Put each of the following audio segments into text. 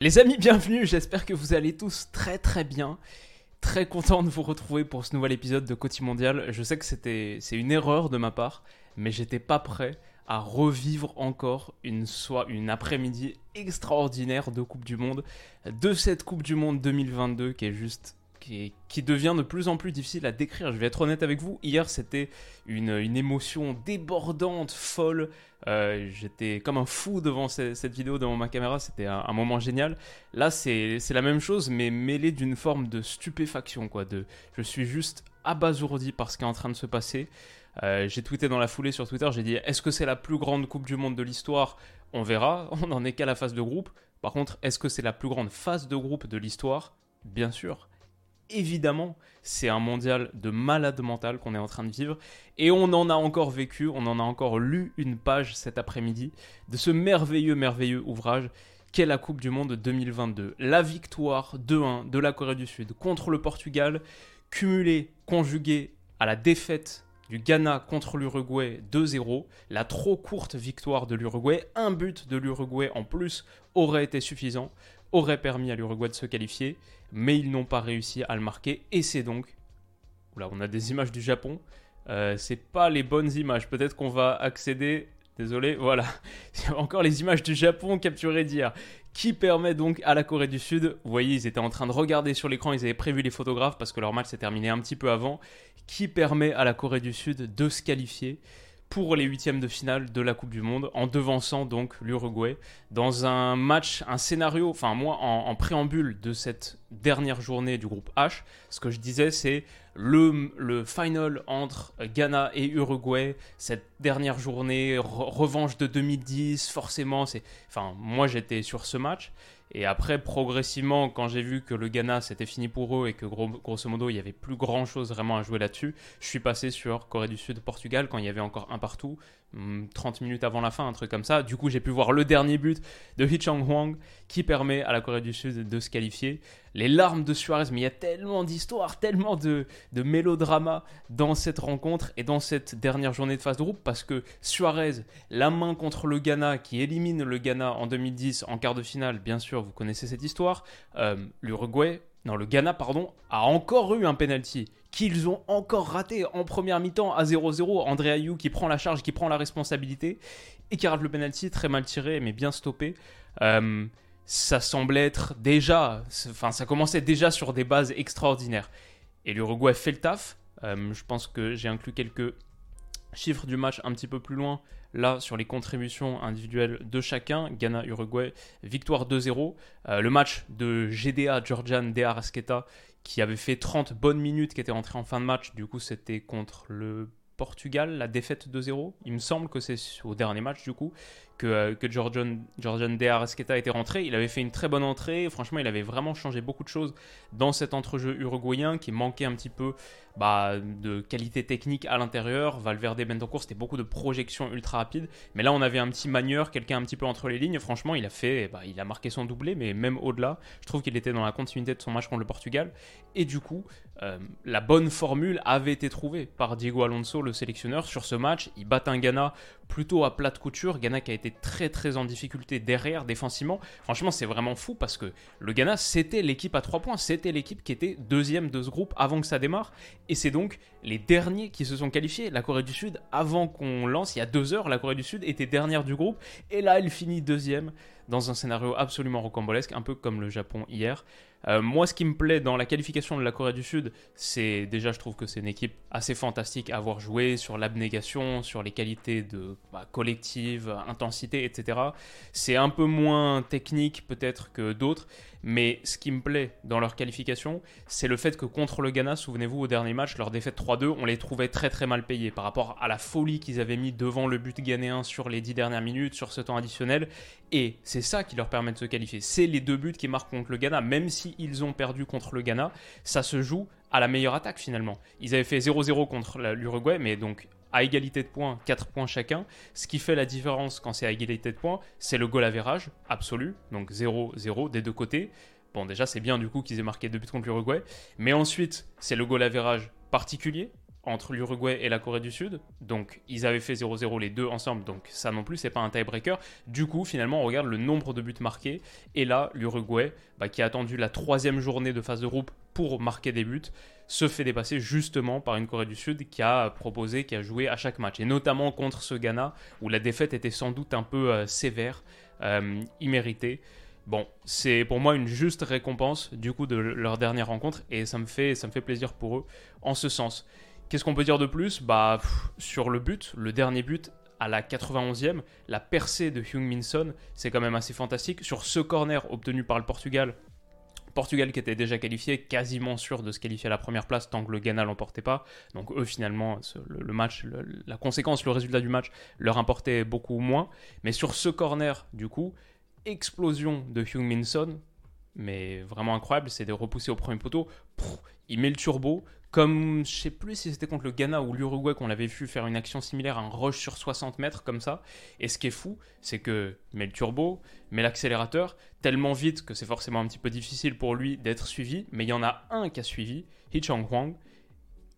Les amis, bienvenue. J'espère que vous allez tous très très bien. Très content de vous retrouver pour ce nouvel épisode de Côté Mondial. Je sais que c'était c'est une erreur de ma part, mais j'étais pas prêt à revivre encore une soit une après-midi extraordinaire de Coupe du Monde, de cette Coupe du Monde 2022 qui est juste qui, devient de plus en plus difficile à décrire. Je vais être honnête avec vous. Hier, c'était une, émotion débordante, folle. Euh, J'étais comme un fou devant ce- cette vidéo, devant ma caméra. C'était un, moment génial. Là, c'est la même chose, mais mêlé d'une forme de stupéfaction. Je suis juste abasourdi par ce qui est en train de se passer. Euh, j'ai tweeté dans la foulée sur Twitter, j'ai dit est-ce que c'est la plus grande Coupe du Monde de l'histoire? On verra, on n'en est qu'à la phase de groupe. Par contre, est-ce que c'est la plus grande phase de groupe de l'histoire? Bien sûr. Évidemment, c'est un mondial de malade mental qu'on est en train de vivre. Et on en a encore vécu, on en a encore lu une page cet après-midi de ce merveilleux, merveilleux ouvrage qu'est la Coupe du Monde 2022. La victoire 2-1 de la Corée du Sud contre le Portugal, cumulée, conjuguée à la défaite du Ghana contre l'Uruguay 2-0, la trop courte victoire de l'Uruguay, un but de l'Uruguay en plus aurait été suffisant, aurait permis à l'Uruguay de se qualifier, mais ils n'ont pas réussi à le marquer, et c'est donc... Oula, on a des images du Japon, euh, c'est pas les bonnes images, peut-être qu'on va accéder... Désolé, voilà. Encore les images du Japon capturées d'hier. Qui permet donc à la Corée du Sud, vous voyez, ils étaient en train de regarder sur l'écran, ils avaient prévu les photographes parce que leur match s'est terminé un petit peu avant. Qui permet à la Corée du Sud de se qualifier? Pour les huitièmes de finale de la Coupe du Monde, en devançant donc l'Uruguay dans un match, un scénario, enfin moi en, préambule de cette dernière journée du groupe H, ce que je disais c'est le, final entre Ghana et Uruguay, cette dernière journée, re- revanche de 2010, forcément, c'est, enfin moi j'étais sur ce match. Et après, progressivement, quand j'ai vu que le Ghana c'était fini pour eux et que gros- grosso modo il y avait plus grand chose vraiment à jouer là-dessus, je suis passé sur Corée du Sud-Portugal quand il y avait encore un partout, hum, 30 minutes avant la fin, un truc comme ça. Du coup, j'ai pu voir le dernier but de Hee Chang qui permet à la Corée du Sud de se qualifier. Les larmes de Suarez, mais il y a tellement d'histoires, tellement de, de mélodrama dans cette rencontre et dans cette dernière journée de phase de groupe parce que Suarez, la main contre le Ghana qui élimine le Ghana en 2010 en quart de finale, bien sûr, vous connaissez cette histoire. Euh, L'Uruguay, non, le Ghana, pardon, a encore eu un penalty qu'ils ont encore raté en première mi-temps à 0-0. André Ayou qui prend la charge, qui prend la responsabilité et qui rate le penalty très mal tiré mais bien stoppé. Euh, ça semblait être déjà, enfin ça commençait déjà sur des bases extraordinaires. Et l'Uruguay fait le taf. Euh, je pense que j'ai inclus quelques chiffres du match un petit peu plus loin. Là, sur les contributions individuelles de chacun, Ghana-Uruguay, victoire 2-0. Euh, le match de GDA, Georgian De Arrasqueta, qui avait fait 30 bonnes minutes, qui était rentré en fin de match. Du coup, c'était contre le Portugal, la défaite 2-0. Il me semble que c'est au dernier match, du coup, que, euh, que Georgian, De Arrasqueta était rentré. Il avait fait une très bonne entrée. Franchement, il avait vraiment changé beaucoup de choses dans cet entrejeu uruguayen qui manquait un petit peu bah, de qualité technique à l'intérieur. Valverde, Bentancourt, c'était beaucoup de projections ultra rapides. Mais là, on avait un petit manieur, quelqu'un un petit peu entre les lignes. Franchement, il a fait, bah, il a marqué son doublé, mais même au-delà, je trouve qu'il était dans la continuité de son match contre le Portugal. Et du coup, euh, la bonne formule avait été trouvée par Diego Alonso, le sélectionneur, sur ce match. Il bat un Ghana plutôt à plate couture. Ghana qui a été très très en difficulté derrière, défensivement. Franchement, c'est vraiment fou parce que le Ghana, c'était l'équipe à 3 points. C'était l'équipe qui était deuxième de ce groupe avant que ça démarre. Et c'est donc les derniers qui se sont qualifiés. La Corée du Sud, avant qu'on lance, il y a deux heures, la Corée du Sud était dernière du groupe. Et là, elle finit deuxième dans un scénario absolument rocambolesque, un peu comme le Japon hier. Euh, moi, ce qui me plaît dans la qualification de la Corée du Sud, c'est déjà, je trouve que c'est une équipe assez fantastique à avoir joué sur l'abnégation, sur les qualités de bah, collective, intensité, etc. C'est un peu moins technique peut-être que d'autres, mais ce qui me plaît dans leur qualification, c'est le fait que contre le Ghana, souvenez-vous, au dernier match, leur défaite 3-2, on les trouvait très très mal payés par rapport à la folie qu'ils avaient mis devant le but ghanéen sur les 10 dernières minutes, sur ce temps additionnel. Et c'est ça qui leur permet de se qualifier. C'est les deux buts qui marquent contre le Ghana, même si ils ont perdu contre le Ghana, ça se joue à la meilleure attaque finalement. Ils avaient fait 0-0 contre l'Uruguay, mais donc à égalité de points, 4 points chacun. Ce qui fait la différence quand c'est à égalité de points, c'est le goal average absolu, donc 0-0 des deux côtés. Bon, déjà, c'est bien du coup qu'ils aient marqué deux buts contre l'Uruguay. Mais ensuite, c'est le goal average particulier entre l'Uruguay et la Corée du Sud. Donc, ils avaient fait 0-0 les deux ensemble. Donc, ça non plus, c'est pas un tiebreaker. Du coup, finalement, on regarde le nombre de buts marqués. Et là, l'Uruguay, bah, qui a attendu la troisième journée de phase de groupe pour marquer des buts, se fait dépasser justement par une Corée du Sud qui a proposé, qui a joué à chaque match. Et notamment contre ce Ghana, où la défaite était sans doute un peu euh, sévère, euh, imméritée. Bon, c'est pour moi une juste récompense du coup de leur dernière rencontre et ça me fait, ça me fait plaisir pour eux en ce sens. Qu'est-ce qu'on peut dire de plus Bah sur le but, le dernier but à la 91e, la percée de Hyung Min Son, c'est quand même assez fantastique. Sur ce corner obtenu par le Portugal, Portugal qui était déjà qualifié, quasiment sûr de se qualifier à la première place tant que le Ghana l'emportait pas. Donc eux finalement, le, match, la conséquence, le résultat du match leur importait beaucoup moins. Mais sur ce corner, du coup, explosion de Hyung Min Son, mais vraiment incroyable, c'est de repousser au premier poteau. il met le turbo, comme je sais plus si c'était contre le Ghana ou l'Uruguay qu'on l'avait vu faire une action similaire, un rush sur 60 mètres comme ça. Et ce qui est fou, c'est que met le turbo, met l'accélérateur tellement vite que c'est forcément un petit peu difficile pour lui d'être suivi. Mais il y en a un qui a suivi, Hee Chang Huang,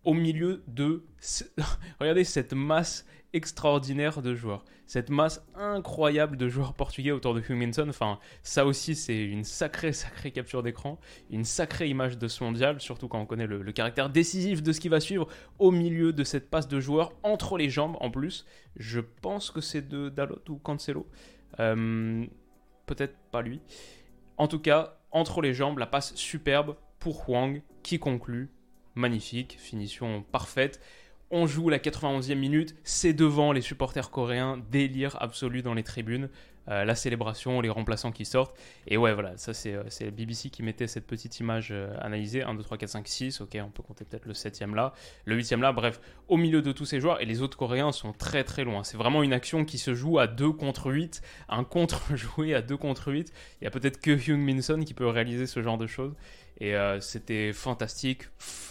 au milieu de regardez cette masse extraordinaire de joueurs. Cette masse incroyable de joueurs portugais autour de Huminson. Enfin, ça aussi, c'est une sacrée, sacrée capture d'écran. Une sacrée image de ce mondial, surtout quand on connaît le, caractère décisif de ce qui va suivre au milieu de cette passe de joueurs entre les jambes en plus. Je pense que c'est de Dalot ou Cancelo. Euh, peut-être pas lui. En tout cas, entre les jambes, la passe superbe pour Huang qui conclut. Magnifique, finition parfaite. On joue la 91e minute, c'est devant les supporters coréens, délire absolu dans les tribunes. Euh, la célébration, les remplaçants qui sortent. Et ouais, voilà, ça c'est euh, le BBC qui mettait cette petite image euh, analysée. 1, 2, 3, 4, 5, 6. Ok, on peut compter peut-être le 7 là, le 8 là. Bref, au milieu de tous ces joueurs. Et les autres Coréens sont très très loin. C'est vraiment une action qui se joue à 2 contre 8. Un contre joué à 2 contre 8. Il y a peut-être que Hyung Min Son qui peut réaliser ce genre de choses. Et c'était fantastique,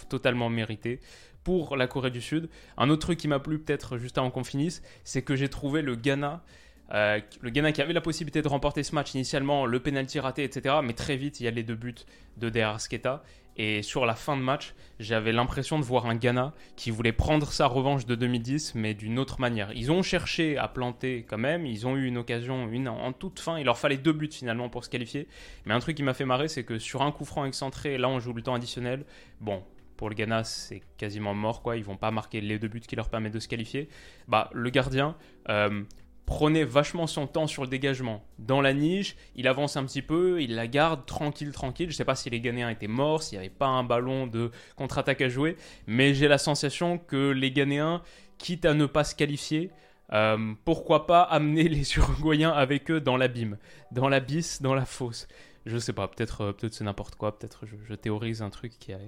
totalement mérité pour la Corée du Sud. Un autre truc qui m'a plu peut-être juste avant qu'on finisse, c'est que j'ai trouvé le Ghana. Euh, le Ghana qui avait la possibilité de remporter ce match initialement, le penalty raté, etc. Mais très vite, il y a les deux buts de Der Sketa. Et sur la fin de match, j'avais l'impression de voir un Ghana qui voulait prendre sa revanche de 2010, mais d'une autre manière. Ils ont cherché à planter quand même, ils ont eu une occasion, une en toute fin, il leur fallait deux buts finalement pour se qualifier. Mais un truc qui m'a fait marrer, c'est que sur un coup franc excentré, là on joue le temps additionnel, bon, pour le Ghana, c'est quasiment mort, quoi. Ils vont pas marquer les deux buts qui leur permettent de se qualifier. Bah, le gardien euh, prenait vachement son temps sur le dégagement. Dans la niche, il avance un petit peu, il la garde tranquille, tranquille. Je sais pas si les Ghanéens étaient morts, s'il n'y avait pas un ballon de contre-attaque à jouer, mais j'ai la sensation que les Ghanéens, quitte à ne pas se qualifier, euh, pourquoi pas amener les Uruguayens avec eux dans l'abîme, dans l'abysse, dans la fosse. Je sais pas, peut-être euh, peut c'est n'importe quoi, peut-être je, je, théorise un truc qui a,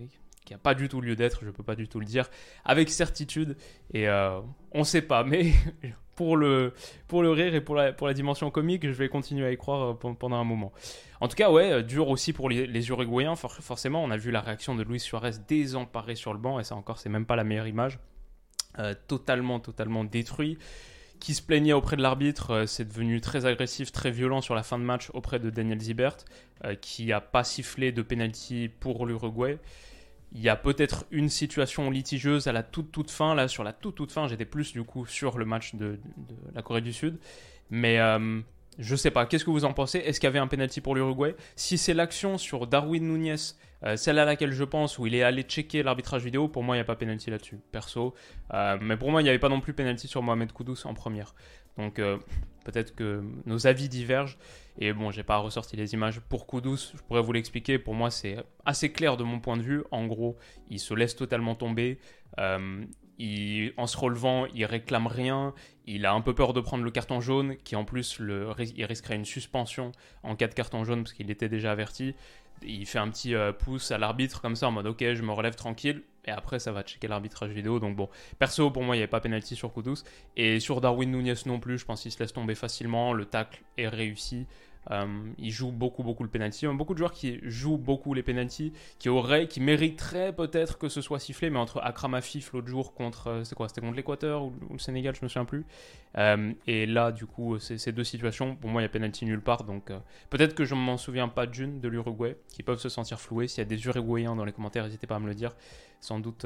qui n'a pas du tout lieu d'être, je ne peux pas du tout le dire avec certitude. Et euh, on ne sait pas, mais pour le, pour le rire et pour la, pour la dimension comique, je vais continuer à y croire euh, pendant un moment. En tout cas, ouais, euh, dur aussi pour les, Uruguayens. forcément, on a vu la réaction de Luis Suarez désemparé sur le banc, et ça encore, c'est même pas la meilleure image. totalement, totalement détruit qui se plaignait auprès de l'arbitre, c'est devenu très agressif, très violent sur la fin de match auprès de Daniel Zibert, qui n'a pas sifflé de penalty pour l'Uruguay. Il y a peut-être une situation litigieuse à la toute toute fin. Là, sur la toute toute fin, j'étais plus du coup sur le match de, la Corée du Sud. Mais euh, je sais pas. Qu'est-ce que vous en pensez? Est-ce qu'il y avait un penalty pour l'Uruguay? Si c'est l'action sur Darwin Nunez, euh, celle à laquelle je pense, où il est allé checker l'arbitrage vidéo, pour moi, il n'y a pas penalty là-dessus, perso. Euh, mais pour moi, il n'y avait pas non plus penalty sur Mohamed Koudous en première. Donc euh, peut-être que nos avis divergent. Et bon, j'ai pas ressorti les images pour Kudus, je pourrais vous l'expliquer. Pour moi, c'est assez clair de mon point de vue. En gros, il se laisse totalement tomber. Euh, en se relevant, il réclame rien. Il a un peu peur de prendre le carton jaune, qui en plus, il risquerait une suspension en cas de carton jaune, parce qu'il était déjà averti. Il fait un petit euh, pouce à l'arbitre comme ça, en mode ok, je me relève tranquille. Et après, ça va checker l'arbitrage vidéo. Donc bon, perso, pour moi, il n'y avait pas pénalty sur Kudus. Et sur Darwin Nunez non plus, je pense qu'il se laisse tomber facilement. Le tacle est réussi. Euh, il joue beaucoup, beaucoup le penalty. Beaucoup de joueurs qui jouent beaucoup les penalty, qui auraient, qui mériteraient peut-être que ce soit sifflé, mais entre Akram Afif l'autre jour contre, euh, c'est quoi, c'était contre l'Équateur ou, le Sénégal, je me souviens plus. Euh, et là, du coup, ces deux situations, pour moi, il y a penalty nulle part. Donc peut-être que je ne m'en souviens pas d'une de l'Uruguay, qui peuvent se sentir floués. S'il y a des Uruguayens dans les commentaires, n'hésitez pas à me le dire. Sans doute,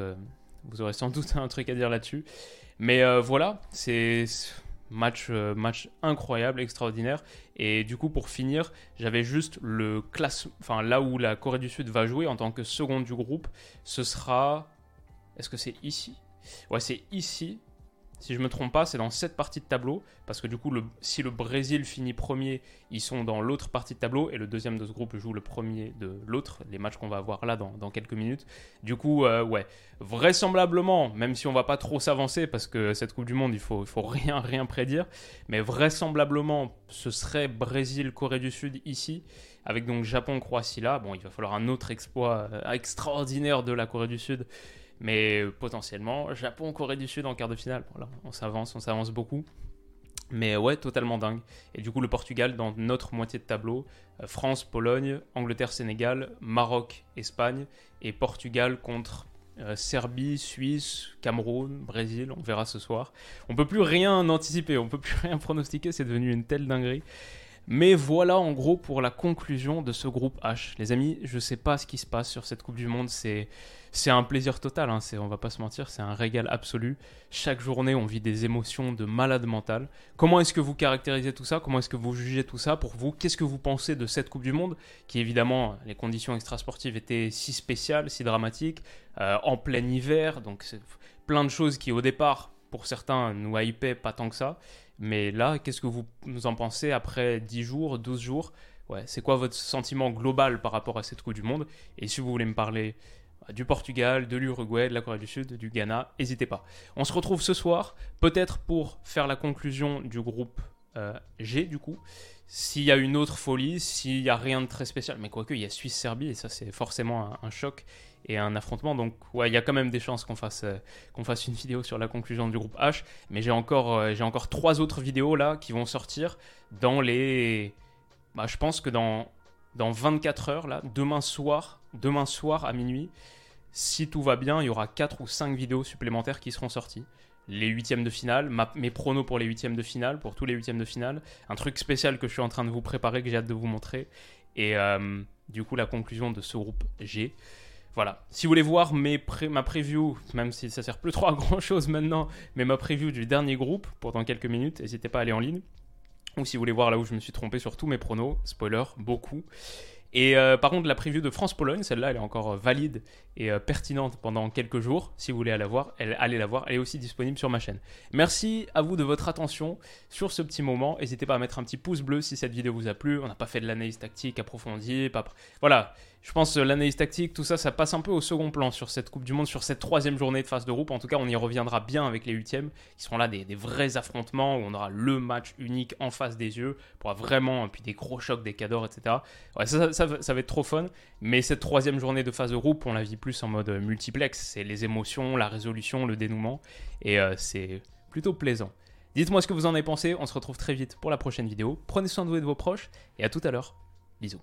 vous aurez sans doute un truc à dire là-dessus. Mais voilà, c'est Match, euh, match incroyable, extraordinaire. Et du coup, pour finir, j'avais juste le classe, enfin là où la Corée du Sud va jouer en tant que seconde du groupe, ce sera. Est-ce que c'est ici? Ouais, c'est ici. Si je me trompe pas, c'est dans cette partie de tableau, parce que du coup, si le Brésil finit premier, ils sont dans l'autre partie de tableau, et le deuxième de ce groupe joue le premier de l'autre, les matchs qu'on va avoir là dans, quelques minutes. Du coup, euh, ouais, vraisemblablement, même si on va pas trop s'avancer, parce que cette Coupe du Monde, il faut, il faut rien, rien prédire, mais vraisemblablement, ce serait Brésil-Corée du Sud ici, avec donc Japon-Croatie là. Bon, il va falloir un autre exploit euh, extraordinaire de la Corée du Sud mais euh, potentiellement, Japon, Corée du Sud en quart de finale. On s'avance, on s'avance beaucoup. Mais ouais, totalement dingue. Et du coup, le Portugal dans notre moitié de tableau. Euh, France, Pologne, Angleterre, Sénégal, Maroc, Espagne. Et Portugal contre euh, Serbie, Suisse, Cameroun, Brésil. On verra ce soir. On peut plus rien anticiper, on peut plus rien pronostiquer. C'est devenu une telle dinguerie. Mais voilà en gros pour la conclusion de ce groupe H. Les amis, je sais pas ce qui se passe sur cette Coupe du Monde. C'est c'est un plaisir total, hein, on va pas se mentir, c'est un régal absolu. Chaque journée, on vit des émotions de malade mental. Comment est-ce que vous caractérisez tout ça? Comment est-ce que vous jugez tout ça? Pour vous Qu'est-ce que vous pensez de cette Coupe du Monde? Qui évidemment, les conditions extrasportives étaient si spéciales, si dramatiques, euh, en plein hiver, donc c'est plein de choses qui au départ, pour certains, nous hypaient pas tant que ça. Mais là, qu'est-ce que vous en pensez après 10 jours, 12 jours? Ouais, c'est quoi votre sentiment global par rapport à cette Coupe du Monde? Et si vous voulez me parler du Portugal, de l'Uruguay, de la Corée du Sud, du Ghana, n'hésitez pas. On se retrouve ce soir, peut-être pour faire la conclusion du groupe euh, G, du coup. S'il y a une autre folie, s'il n'y a rien de très spécial, mais quoique, il y a Suisse-Serbie, et ça, c'est forcément un, choc et un affrontement. Donc, ouais, il y a quand même des chances qu'on fasse, euh, qu'on fasse une vidéo sur la conclusion du groupe H. Mais j'ai encore, euh, j'ai encore trois autres vidéos là qui vont sortir dans les. Bah, je pense que dans, dans 24 heures, là, demain soir, demain soir à minuit, si tout va bien, il y aura 4 ou 5 vidéos supplémentaires qui seront sorties. Les huitièmes de finale, mes pronos pour les huitièmes de finale, pour tous les huitièmes de finale, un truc spécial que je suis en train de vous préparer, que j'ai hâte de vous montrer, et euh, du coup la conclusion de ce groupe G. Voilà. Si vous voulez voir ma preview, même si ça sert plus trop à grand chose maintenant, mais ma preview du dernier groupe pour dans quelques minutes, n'hésitez pas à aller en ligne. Ou si vous voulez voir là où je me suis trompé sur tous mes pronos, spoiler, beaucoup. Et euh, par contre, la preview de France-Pologne, celle-là, elle est encore euh, valide et euh, pertinente pendant quelques jours. Si vous voulez la voir, elle, allez la voir. Elle est aussi disponible sur ma chaîne. Merci à vous de votre attention sur ce petit moment. N'hésitez pas à mettre un petit pouce bleu si cette vidéo vous a plu. On n'a pas fait de l'analyse tactique approfondie. Pas... Voilà. Je pense que l'analyse tactique, tout ça, ça passe un peu au second plan sur cette Coupe du Monde, sur cette troisième journée de phase de groupe. En tout cas, on y reviendra bien avec les huitièmes, qui seront là des, vrais affrontements, où on aura le match unique en face des yeux, pour vraiment, puis des gros chocs, des cadors, etc. Ça, va être trop fun. Mais cette troisième journée de phase de groupe, on la vit plus en mode multiplex. C'est les émotions, la résolution, le dénouement. Et euh, c'est plutôt plaisant. Dites-moi ce que vous en avez pensé. On se retrouve très vite pour la prochaine vidéo. Prenez soin de vous et de vos proches. Et à tout à l'heure. Bisous.